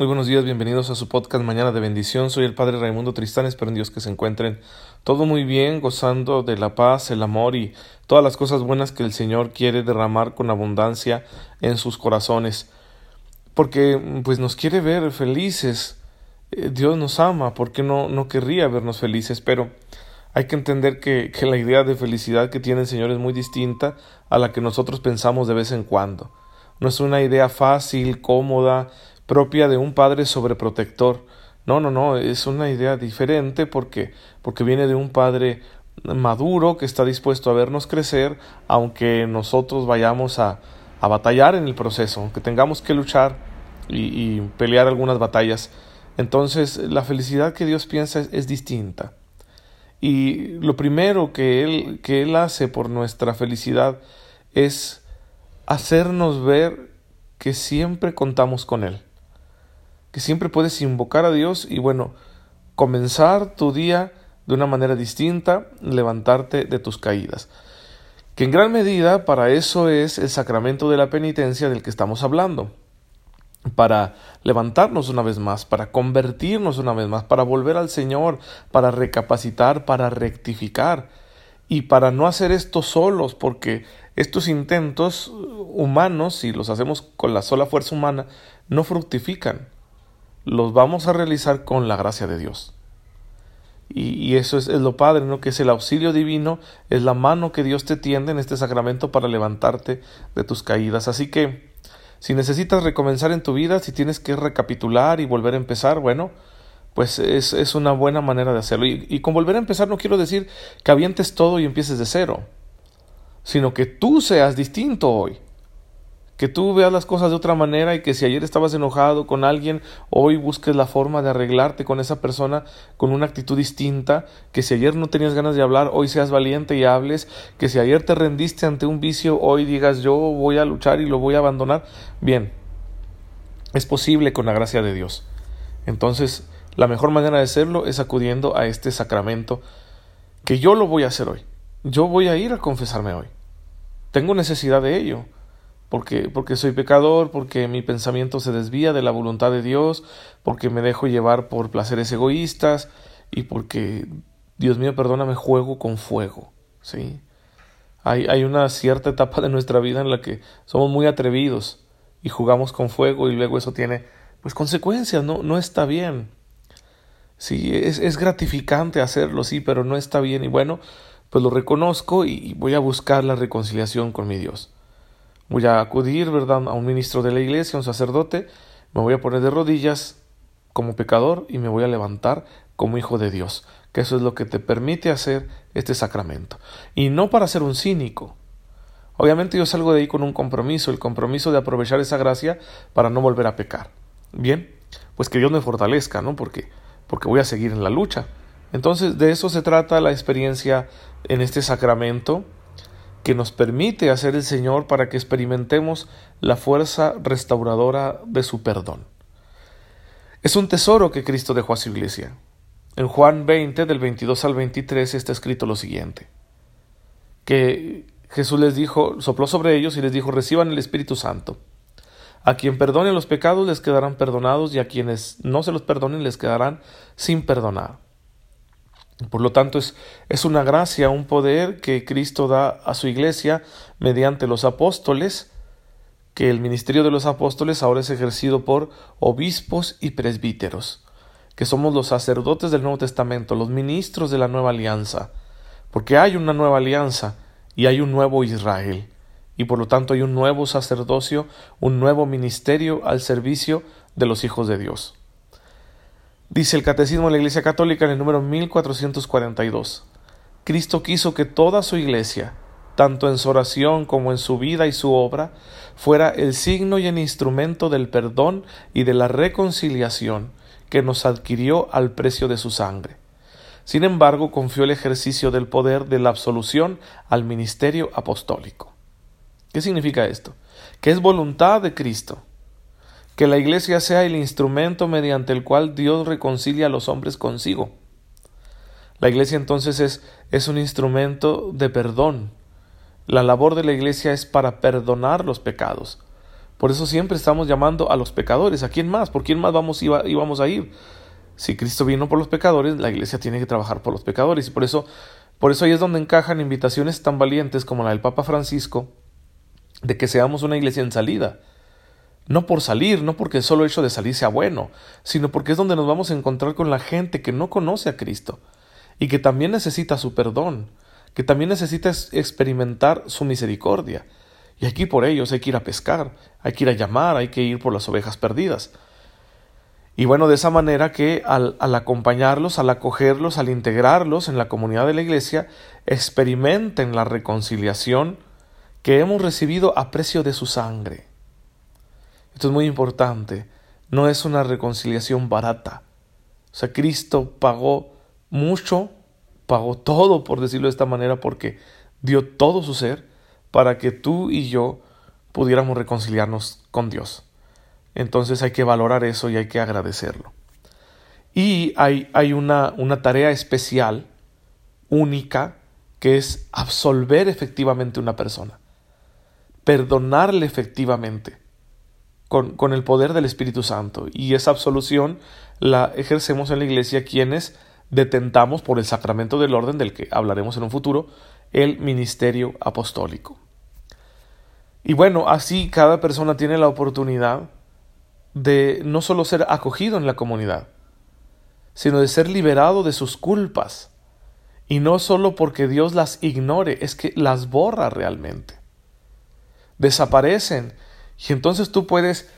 Muy buenos días, bienvenidos a su podcast Mañana de Bendición. Soy el Padre Raimundo Tristán, espero en Dios que se encuentren todo muy bien, gozando de la paz, el amor y todas las cosas buenas que el Señor quiere derramar con abundancia en sus corazones. Porque pues nos quiere ver felices. Eh, Dios nos ama, porque no, no querría vernos felices? Pero hay que entender que, que la idea de felicidad que tiene el Señor es muy distinta a la que nosotros pensamos de vez en cuando. No es una idea fácil, cómoda, propia de un padre sobreprotector. No, no, no, es una idea diferente porque, porque viene de un padre maduro que está dispuesto a vernos crecer, aunque nosotros vayamos a, a batallar en el proceso, aunque tengamos que luchar y, pelear algunas batallas. Entonces, la felicidad que Dios piensa es, es distinta. Y lo primero que él, que él hace por nuestra felicidad es hacernos ver que siempre contamos con Él que siempre puedes invocar a Dios y bueno, comenzar tu día de una manera distinta, levantarte de tus caídas. Que en gran medida para eso es el sacramento de la penitencia del que estamos hablando. Para levantarnos una vez más, para convertirnos una vez más, para volver al Señor, para recapacitar, para rectificar y para no hacer esto solos, porque estos intentos humanos, si los hacemos con la sola fuerza humana, no fructifican los vamos a realizar con la gracia de Dios. Y, eso es, lo padre, ¿no? Que es el auxilio divino, es la mano que Dios te tiende en este sacramento para levantarte de tus caídas. Así que, si necesitas recomenzar en tu vida, si tienes que recapitular y volver a empezar, bueno, pues es, una buena manera de hacerlo. Y, y con volver a empezar no quiero decir que avientes todo y empieces de cero, sino que tú seas distinto hoy que tú veas las cosas de otra manera y que si ayer estabas enojado con alguien, hoy busques la forma de arreglarte con esa persona con una actitud distinta, que si ayer no tenías ganas de hablar, hoy seas valiente y hables, que si ayer te rendiste ante un vicio, hoy digas yo voy a luchar y lo voy a abandonar. Bien, es posible con la gracia de Dios. Entonces, la mejor manera de hacerlo es acudiendo a este sacramento que yo lo voy a hacer hoy. Yo voy a ir a confesarme hoy. Tengo necesidad de ello porque, porque soy pecador, porque mi pensamiento se desvía de la voluntad de Dios, porque me dejo llevar por placeres egoístas y porque, Dios mío, perdóname, juego con fuego. ¿sí? Hay, hay una cierta etapa de nuestra vida en la que somos muy atrevidos y jugamos con fuego y luego eso tiene pues consecuencias, no, no está bien. Sí, es, es gratificante hacerlo, sí, pero no está bien y bueno, pues lo reconozco y voy a buscar la reconciliación con mi Dios voy a acudir, ¿verdad?, a un ministro de la iglesia, un sacerdote, me voy a poner de rodillas como pecador y me voy a levantar como hijo de Dios, que eso es lo que te permite hacer este sacramento. Y no para ser un cínico. Obviamente yo salgo de ahí con un compromiso, el compromiso de aprovechar esa gracia para no volver a pecar. Bien, pues que Dios me fortalezca, ¿no? Porque, porque voy a seguir en la lucha. Entonces de eso se trata la experiencia en este sacramento que nos permite hacer el Señor para que experimentemos la fuerza restauradora de su perdón. Es un tesoro que Cristo dejó a su iglesia. En Juan 20, del 22 al 23, está escrito lo siguiente, que Jesús les dijo, sopló sobre ellos y les dijo, reciban el Espíritu Santo. A quien perdone los pecados les quedarán perdonados y a quienes no se los perdonen les quedarán sin perdonar. Por lo tanto, es, es una gracia, un poder que Cristo da a su iglesia mediante los apóstoles, que el ministerio de los apóstoles ahora es ejercido por obispos y presbíteros, que somos los sacerdotes del Nuevo Testamento, los ministros de la nueva alianza, porque hay una nueva alianza y hay un nuevo Israel, y por lo tanto hay un nuevo sacerdocio, un nuevo ministerio al servicio de los hijos de Dios. Dice el Catecismo de la Iglesia Católica en el número 1442. Cristo quiso que toda su Iglesia, tanto en su oración como en su vida y su obra, fuera el signo y el instrumento del perdón y de la reconciliación que nos adquirió al precio de su sangre. Sin embargo, confió el ejercicio del poder de la absolución al ministerio apostólico. ¿Qué significa esto? Que es voluntad de Cristo que la Iglesia sea el instrumento mediante el cual Dios reconcilia a los hombres consigo. La Iglesia entonces es, es un instrumento de perdón. La labor de la Iglesia es para perdonar los pecados, Por eso siempre estamos llamando a los pecadores. ¿A quién más? ¿Por quién más vamos íbamos a ir? Si Cristo vino por los pecadores, la iglesia tiene que trabajar por los pecadores. Y por eso, por eso ahí es donde encajan invitaciones tan valientes como la del Papa Francisco, de que seamos una iglesia en salida. No por salir, no porque el solo hecho de salir sea bueno, sino porque es donde nos vamos a encontrar con la gente que no conoce a Cristo y que también necesita su perdón, que también necesita experimentar su misericordia. Y aquí por ellos hay que ir a pescar, hay que ir a llamar, hay que ir por las ovejas perdidas. Y bueno, de esa manera que al, al, acompañarlos, al acogerlos, al integrarlos en la comunidad de la iglesia, experimenten la reconciliación que hemos recibido a precio de su sangre. Esto es muy importante. No es una reconciliación barata. O sea, Cristo pagó mucho, pagó todo, por decirlo de esta manera, porque dio todo su ser para que tú y yo pudiéramos reconciliarnos con Dios. Entonces hay que valorar eso y hay que agradecerlo. Y hay, hay una, una tarea especial, única, que es absolver efectivamente una persona, perdonarle efectivamente con, con, el poder del Espíritu Santo. Y esa absolución la ejercemos en la iglesia quienes detentamos por el sacramento del orden del que hablaremos en un futuro, el ministerio apostólico. Y bueno, así cada persona tiene la oportunidad de no solo ser acogido en la comunidad, sino de ser liberado de sus culpas. Y no solo porque Dios las ignore, es que las borra realmente. Desaparecen. Y entonces tú puedes,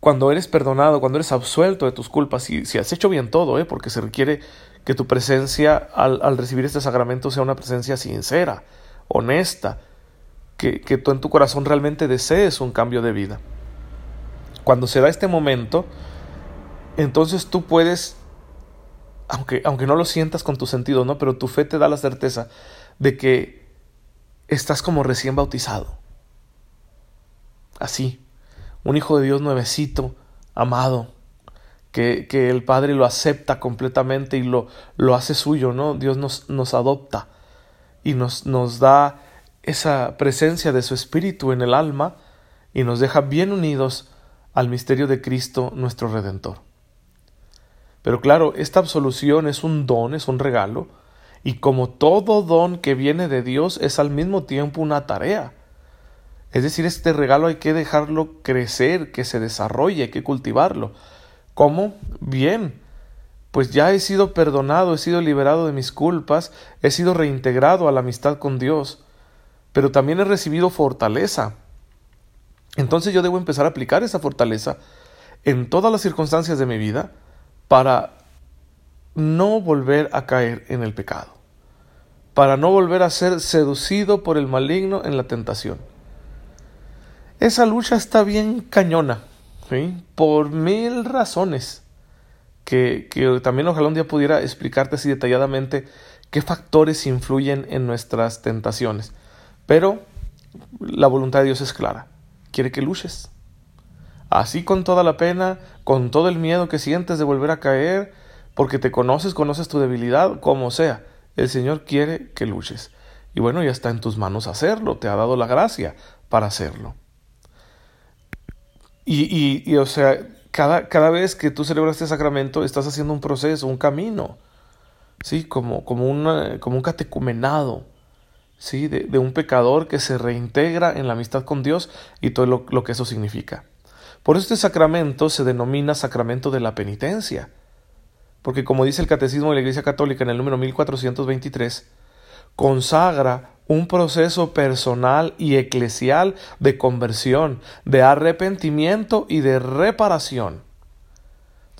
cuando eres perdonado, cuando eres absuelto de tus culpas, y si has hecho bien todo, ¿eh? porque se requiere que tu presencia al, recibir este sacramento sea una presencia sincera, honesta, que, que tú en tu corazón realmente desees un cambio de vida. Cuando se da este momento, entonces tú puedes, aunque, aunque no lo sientas con tu sentido, ¿no? Pero tu fe te da la certeza de que estás como recién bautizado. Así, un hijo de Dios nuevecito, amado, que, que, el Padre lo acepta completamente y lo, lo hace suyo, ¿no? Dios nos, nos adopta y nos, nos da esa presencia de su Espíritu en el alma y nos deja bien unidos al misterio de Cristo nuestro Redentor. Pero claro, esta absolución es un don, es un regalo, y como todo don que viene de Dios es al mismo tiempo una tarea. Es decir, este regalo hay que dejarlo crecer, que se desarrolle, hay que cultivarlo. ¿Cómo? Bien, pues ya he sido perdonado, he sido liberado de mis culpas, he sido reintegrado a la amistad con Dios, pero también he recibido fortaleza, entonces yo debo empezar a aplicar esa fortaleza en todas las circunstancias de mi vida para no volver a caer en el pecado, para no volver a ser seducido por el maligno en la tentación. Esa lucha está bien cañona, por mil razones, que, que también ojalá un día pudiera explicarte así detalladamente qué factores influyen en nuestras tentaciones. Pero la voluntad de Dios es clara quiere que luches. Así con toda la pena, con todo el miedo que sientes de volver a caer, porque te conoces, conoces tu debilidad, como sea, el Señor quiere que luches. Y bueno, ya está en tus manos hacerlo, te ha dado la gracia para hacerlo. Y, y, o sea, cada, cada, vez que tú celebras este sacramento, estás haciendo un proceso, un camino, ¿sí? Como, como, una, como un catecumenado ¿sí? De, un pecador que se reintegra en la amistad con Dios y todo lo, lo que eso significa. Por eso este sacramento se denomina sacramento de la penitencia, porque como dice el Catecismo de la Iglesia Católica en el número 1423, consagra un proceso personal y eclesial de conversión, de arrepentimiento y de reparación.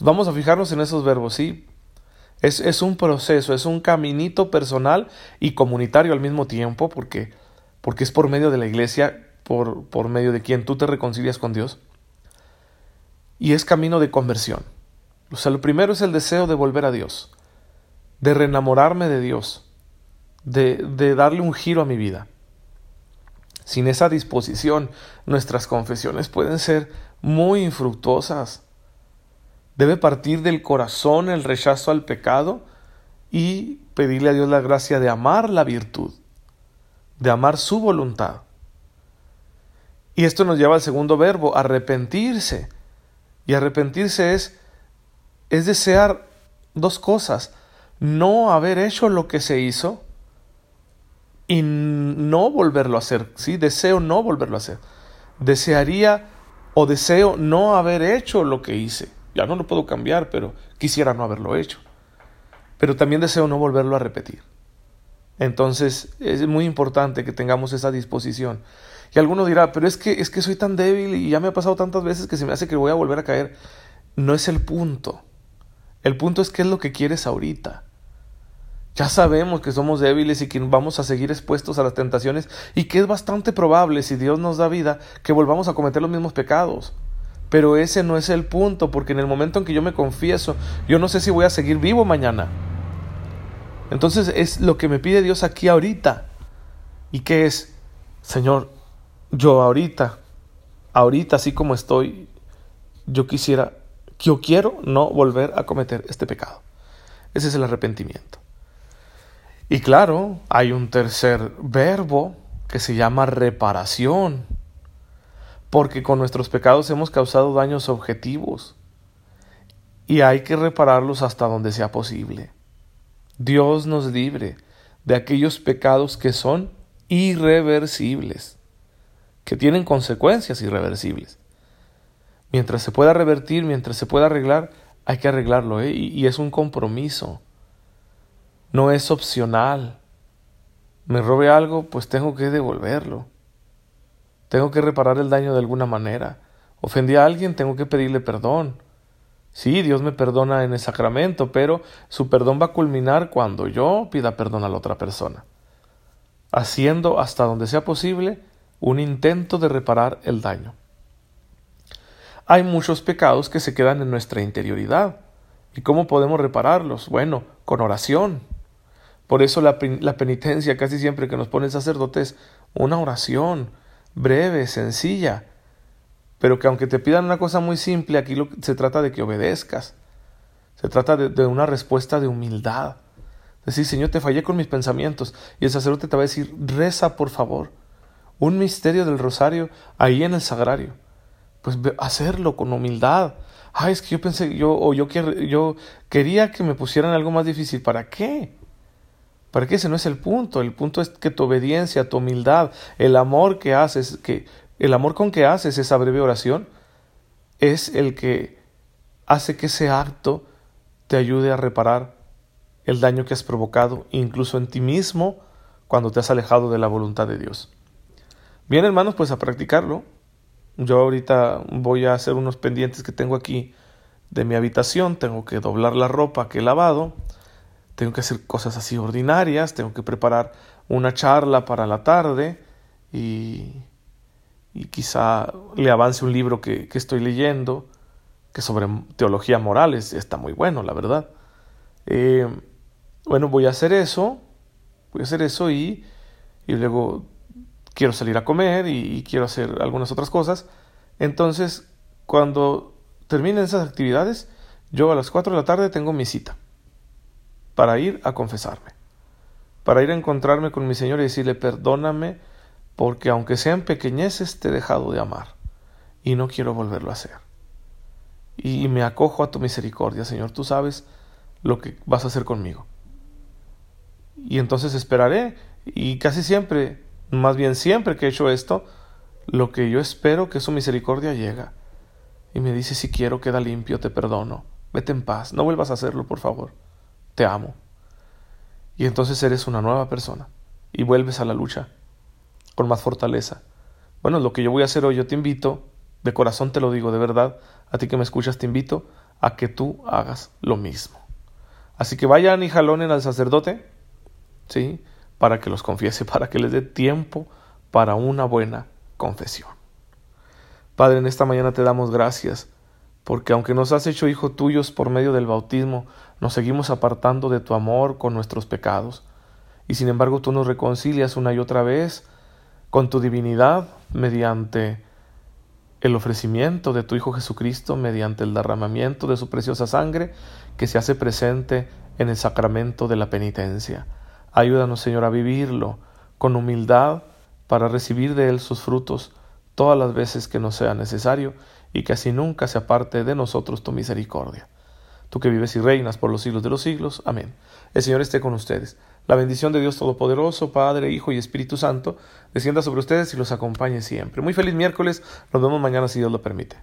Vamos a fijarnos en esos verbos, ¿sí? Es, un proceso, es un caminito personal y comunitario al mismo tiempo, porque, porque es por medio de la iglesia, por, por medio de quien tú te reconcilias con Dios. Y es camino de conversión. O sea, lo primero es el deseo de volver a Dios, de reenamorarme de Dios, de, darle un giro a mi vida. Sin esa disposición, nuestras confesiones pueden ser muy infructuosas Debe partir del corazón el rechazo al pecado y pedirle a Dios la gracia de amar la virtud, de amar su voluntad. Y esto nos lleva al segundo verbo, arrepentirse. Y arrepentirse es desear dos cosas. No haber hecho lo que se hizo y no volverlo a hacer. ¿sí? Deseo no volverlo a hacer. Desearía o deseo no haber hecho lo que hice. Ya no lo puedo cambiar, pero quisiera no haberlo hecho. Pero también deseo no volverlo a repetir. Entonces es muy importante que tengamos esa disposición. Y alguno dirá, pero es que, es que soy tan débil y ya me ha pasado tantas veces que se me hace que voy a volver a caer. No es el punto. El punto es qué es lo que quieres ahorita. Ya sabemos que somos débiles y que vamos a seguir expuestos a las tentaciones y que es bastante probable, si Dios nos da vida, que volvamos a cometer los mismos pecados. Pero ese no es el punto, porque en el momento en que yo me confieso, yo no sé si voy a seguir vivo mañana. Entonces es lo que me pide Dios aquí ahorita. ¿Y qué es? Señor, yo ahorita, ahorita así como estoy, yo quisiera, yo quiero no volver a cometer este pecado. Ese es el arrepentimiento. Y claro, hay un tercer verbo que se llama reparación, porque con nuestros pecados hemos causado daños objetivos y hay que repararlos hasta donde sea posible. Dios nos libre de aquellos pecados que son irreversibles que tienen consecuencias irreversibles. Mientras se pueda revertir, mientras se pueda arreglar, hay que arreglarlo, ¿eh? y, y es un compromiso. No es opcional. Me robe algo, pues tengo que devolverlo. Tengo que reparar el daño de alguna manera. Ofendí a alguien, tengo que pedirle perdón. Sí, Dios me perdona en el sacramento, pero su perdón va a culminar cuando yo pida perdón a la otra persona, haciendo hasta donde sea posible un intento de reparar el daño. Hay muchos pecados que se quedan en nuestra interioridad. ¿Y cómo podemos repararlos? Bueno, con oración. Por eso la, penitencia casi siempre que nos pone el sacerdote es una oración breve, sencilla, pero que aunque te pidan una cosa muy simple, aquí se trata de que obedezcas. Se trata de, de una respuesta de humildad. Decir, Señor, te fallé con mis pensamientos. Y el sacerdote te va a decir, reza por favor un misterio del rosario ahí en el sagrario. Pues hacerlo con humildad. Ay, es que yo pensé, yo, o yo, yo quería que me pusieran algo más difícil. ¿Para qué? ¿Para qué? Ese no es el punto. El punto es que tu obediencia, tu humildad, el amor que haces, que, el amor con que haces esa breve oración, es el que hace que ese acto te ayude a reparar el daño que has provocado, incluso en ti mismo, cuando te has alejado de la voluntad de Dios. Bien, hermanos, pues a practicarlo. Yo ahorita voy a hacer unos pendientes que tengo aquí de mi habitación. Tengo que doblar la ropa que he lavado. Tengo que hacer cosas así ordinarias. Tengo que preparar una charla para la tarde. Y, y quizá le avance un libro que, que estoy leyendo. Que sobre teología moral está muy bueno, la verdad. Eh, bueno, voy a hacer eso. Voy a hacer eso y, y luego quiero salir a comer y, quiero hacer algunas otras cosas. Entonces, cuando terminen esas actividades, yo a las 4 de la tarde tengo mi cita para ir a confesarme, para ir a encontrarme con mi Señor y decirle, perdóname, porque aunque sean pequeñeces, te he dejado de amar y no quiero volverlo a hacer. Y me acojo a tu misericordia, Señor, tú sabes lo que vas a hacer conmigo. Y entonces esperaré y casi siempre más bien siempre que he hecho esto, lo que yo espero que su misericordia llega. Y me dice, si quiero, queda limpio, te perdono. Vete en paz, no vuelvas a hacerlo, por favor. Te amo. Y entonces eres una nueva persona y vuelves a la lucha con más fortaleza. Bueno, lo que yo voy a hacer hoy, yo te invito, de corazón te lo digo, de verdad, a ti que me escuchas, te invito a que tú hagas lo mismo. Así que vayan y jalonen al sacerdote, ¿sí? para que los confiese, para que les dé tiempo para una buena confesión. Padre, en esta mañana te damos gracias, porque aunque nos has hecho hijos tuyos por medio del bautismo, nos seguimos apartando de tu amor con nuestros pecados, y sin embargo tú nos reconcilias una y otra vez con tu divinidad mediante el ofrecimiento de tu Hijo Jesucristo, mediante el derramamiento de su preciosa sangre que se hace presente en el sacramento de la penitencia. Ayúdanos, Señor, a vivirlo con humildad para recibir de Él sus frutos, todas las veces que nos sea necesario, y que así nunca se aparte de nosotros tu misericordia. Tú que vives y reinas por los siglos de los siglos. Amén. El Señor esté con ustedes. La bendición de Dios Todopoderoso, Padre, Hijo y Espíritu Santo, descienda sobre ustedes y los acompañe siempre. Muy feliz miércoles. Nos vemos mañana si Dios lo permite.